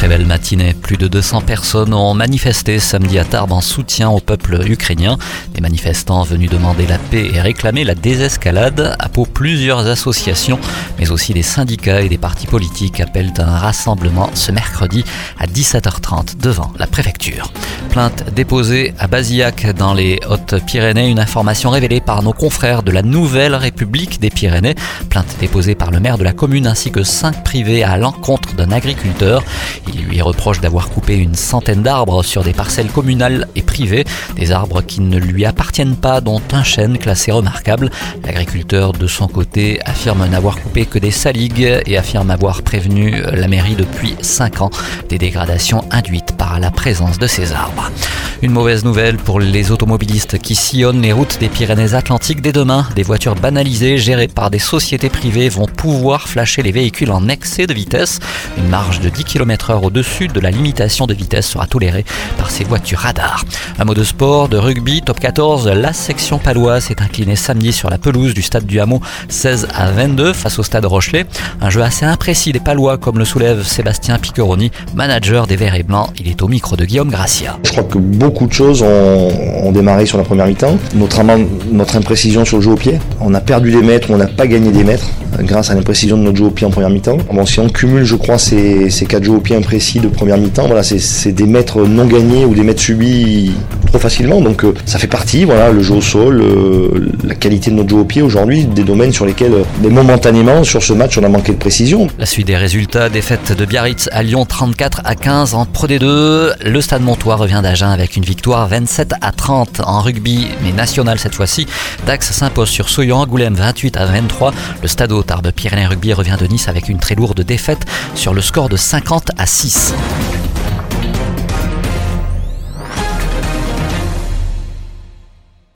Très belle matinée. Plus de 200 personnes ont manifesté samedi à Tarbes en soutien au peuple ukrainien. Des manifestants venus demander la paix et réclamer la désescalade. À peau, plusieurs associations, mais aussi des syndicats et des partis politiques appellent un rassemblement ce mercredi à 17h30 devant la préfecture. Plainte déposée à Bazillac dans les Hautes-Pyrénées. Une information révélée par nos confrères de la Nouvelle République des Pyrénées. Plainte déposée par le maire de la commune ainsi que cinq privés à l'encontre d'un agriculteur. Il lui reproche d'avoir coupé une centaine d'arbres sur des parcelles communales et privées, des arbres qui ne lui appartiennent pas, dont un chêne classé remarquable. L'agriculteur, de son côté, affirme n'avoir coupé que des saligues et affirme avoir prévenu la mairie depuis 5 ans des dégradations induites par la présence de ces arbres. Une mauvaise nouvelle pour les automobilistes qui sillonnent les routes des Pyrénées-Atlantiques dès demain. Des voitures banalisées gérées par des sociétés privées vont pouvoir flasher les véhicules en excès de vitesse. Une marge de 10 km h au-dessus de la limitation de vitesse sera tolérée par ces voitures radars. Un mot de sport, de rugby, top 14, la section paloise s'est inclinée samedi sur la pelouse du stade du Hameau 16 à 22 face au stade Rochelet. Un jeu assez imprécis des palois comme le soulève Sébastien Piccheroni, manager des Verts et Blancs. Il est au micro de Guillaume Gracia. De choses ont, démarré sur la première mi-temps, notamment notre imprécision sur le jeu au pied. On a perdu des mètres, on n'a pas gagné des mètres grâce à l'imprécision de notre jeu au pied en première mi-temps. Si on cumule, je crois, ces, quatre jeux au pied imprécis de première mi-temps, voilà, c'est des mètres non gagnés ou des mètres subis trop facilement. Donc euh, ça fait partie, voilà, le jeu au sol, euh, la qualité de notre jeu au pied aujourd'hui, des domaines sur lesquels, mais euh, momentanément, sur ce match, on a manqué de précision. La suite des résultats, défaite de Biarritz à Lyon 34 à 15 en Pro D2. Le Stade Montois revient d'Agen avec une victoire 27 à 30 en rugby, mais national cette fois-ci. Dax s'impose sur Soyan, Angoulême 28 à 23. Le Stade Tarbes Pyrénées Rugby revient de Nice avec une très lourde défaite sur le score de 50 à 6.